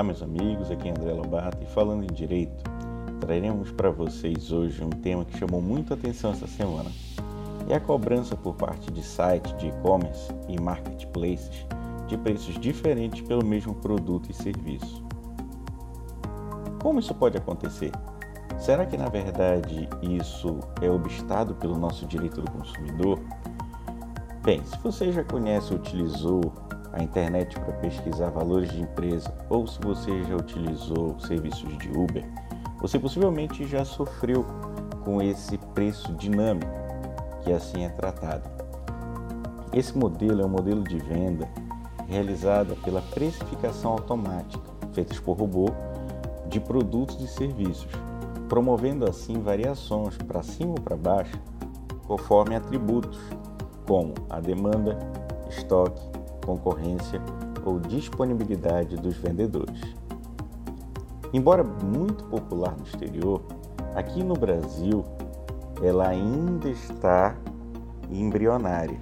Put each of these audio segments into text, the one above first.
Olá, meus amigos, aqui é André Lobato e falando em direito, traremos para vocês hoje um tema que chamou muito atenção essa semana. É a cobrança por parte de sites de e-commerce e marketplaces de preços diferentes pelo mesmo produto e serviço. Como isso pode acontecer? Será que na verdade isso é obstado pelo nosso direito do consumidor? Bem, se você já conhece ou utilizou a internet para pesquisar valores de empresa ou se você já utilizou serviços de Uber, você possivelmente já sofreu com esse preço dinâmico que assim é tratado. Esse modelo é um modelo de venda realizada pela precificação automática, feita por robô, de produtos e serviços, promovendo assim variações para cima ou para baixo, conforme atributos como a demanda, estoque, concorrência ou disponibilidade dos vendedores. Embora muito popular no exterior, aqui no Brasil ela ainda está embrionária.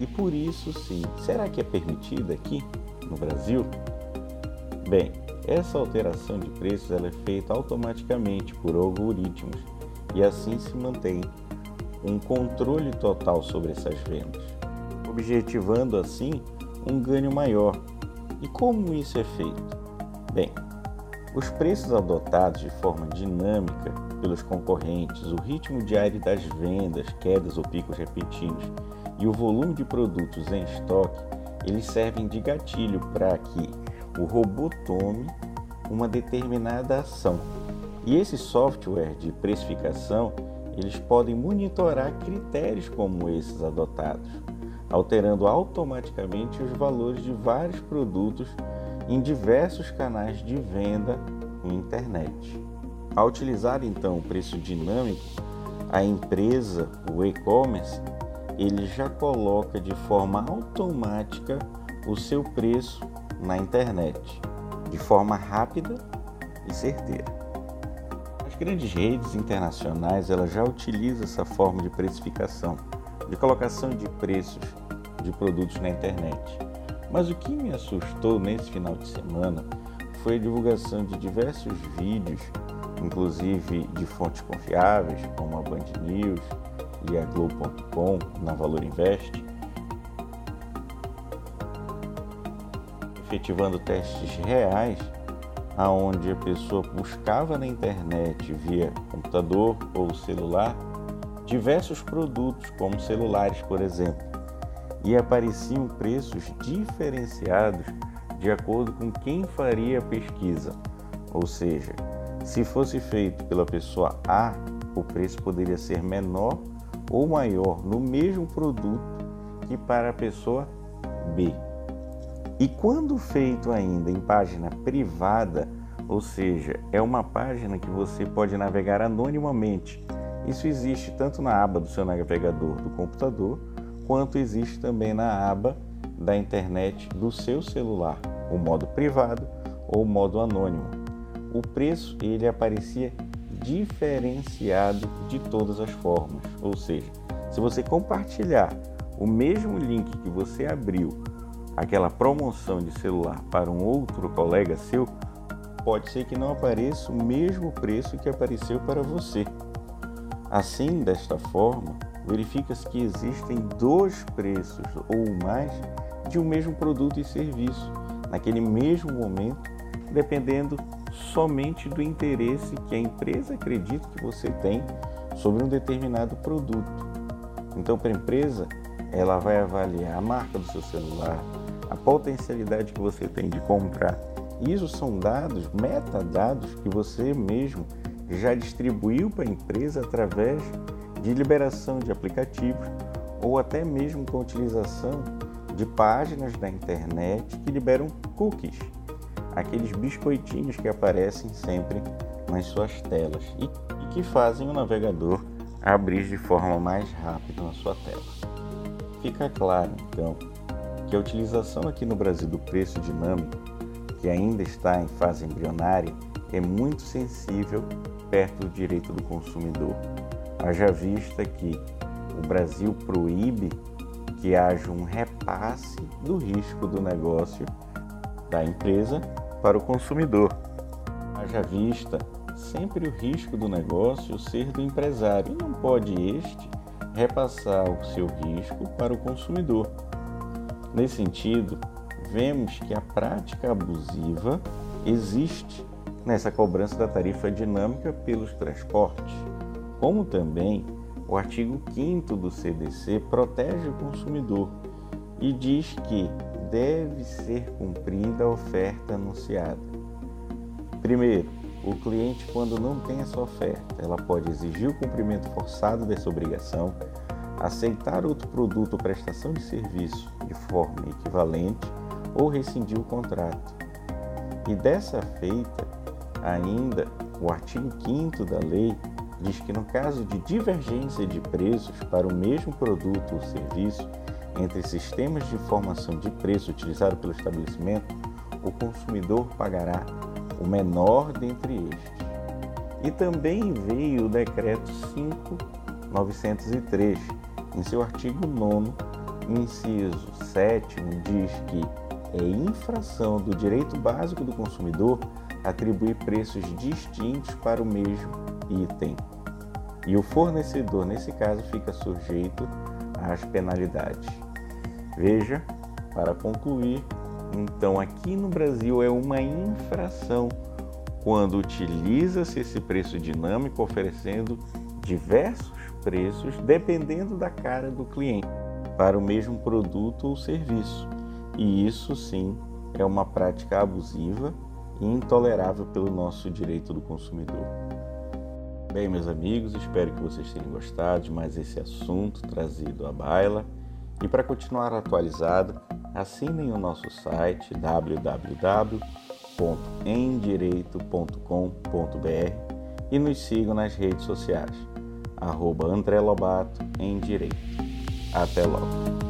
E por isso, sim, será que é permitida aqui no Brasil? Bem, essa alteração de preços ela é feita automaticamente por algoritmos e assim se mantém um controle total sobre essas vendas, objetivando assim um ganho maior. E como isso é feito? Bem, os preços adotados de forma dinâmica pelos concorrentes, o ritmo diário das vendas, quedas ou picos repetidos e o volume de produtos em estoque, eles servem de gatilho para que o robô tome uma determinada ação. E esse software de precificação, eles podem monitorar critérios como esses adotados alterando automaticamente os valores de vários produtos em diversos canais de venda na internet. Ao utilizar então o preço dinâmico, a empresa, o e-commerce, ele já coloca de forma automática o seu preço na internet, de forma rápida e certeira. As grandes redes internacionais elas já utilizam essa forma de precificação de colocação de preços de produtos na internet. Mas o que me assustou nesse final de semana foi a divulgação de diversos vídeos, inclusive de fontes confiáveis, como a Band News e a Globo.com, na Valor Invest, efetivando testes reais aonde a pessoa buscava na internet via computador ou celular diversos produtos, como celulares, por exemplo, e apareciam preços diferenciados de acordo com quem faria a pesquisa. Ou seja, se fosse feito pela pessoa A, o preço poderia ser menor ou maior no mesmo produto que para a pessoa B. E quando feito ainda em página privada, ou seja, é uma página que você pode navegar anonimamente isso existe tanto na aba do seu navegador do computador, quanto existe também na aba da internet do seu celular, o modo privado ou modo anônimo. O preço ele aparecia diferenciado de todas as formas, ou seja, se você compartilhar o mesmo link que você abriu, aquela promoção de celular para um outro colega seu, pode ser que não apareça o mesmo preço que apareceu para você. Assim, desta forma, verifica-se que existem dois preços ou mais de um mesmo produto e serviço naquele mesmo momento, dependendo somente do interesse que a empresa acredita que você tem sobre um determinado produto. Então, para a empresa, ela vai avaliar a marca do seu celular, a potencialidade que você tem de comprar. Isso são dados, metadados que você mesmo já distribuiu para a empresa através de liberação de aplicativos ou até mesmo com a utilização de páginas da internet que liberam cookies, aqueles biscoitinhos que aparecem sempre nas suas telas e, e que fazem o navegador abrir de forma mais rápida na sua tela. Fica claro, então, que a utilização aqui no Brasil do preço dinâmico, que ainda está em fase embrionária, é muito sensível perto do direito do consumidor. Haja vista que o Brasil proíbe que haja um repasse do risco do negócio da empresa para o consumidor. Haja vista sempre o risco do negócio ser do empresário e não pode este repassar o seu risco para o consumidor. Nesse sentido, vemos que a prática abusiva existe nessa cobrança da tarifa dinâmica pelos transportes, como também o artigo 5 do CDC protege o consumidor e diz que deve ser cumprida a oferta anunciada. Primeiro, o cliente, quando não tem essa oferta, ela pode exigir o cumprimento forçado dessa obrigação, aceitar outro produto ou prestação de serviço de forma equivalente ou rescindir o contrato. E dessa feita, ainda o artigo 5 da lei diz que no caso de divergência de preços para o mesmo produto ou serviço entre sistemas de informação de preço utilizado pelo estabelecimento, o consumidor pagará o menor dentre estes. E também veio o Decreto 5.903, em seu artigo 9, inciso 7, diz que é infração do direito básico do consumidor atribuir preços distintos para o mesmo item. E o fornecedor, nesse caso, fica sujeito às penalidades. Veja, para concluir, então, aqui no Brasil é uma infração quando utiliza-se esse preço dinâmico oferecendo diversos preços dependendo da cara do cliente para o mesmo produto ou serviço. E isso sim é uma prática abusiva e intolerável pelo nosso direito do consumidor. Bem, meus amigos, espero que vocês tenham gostado de mais esse assunto trazido à baila. E para continuar atualizado, assinem o nosso site www.endireito.com.br e nos sigam nas redes sociais, arroba André Lobato em Direito. Até logo!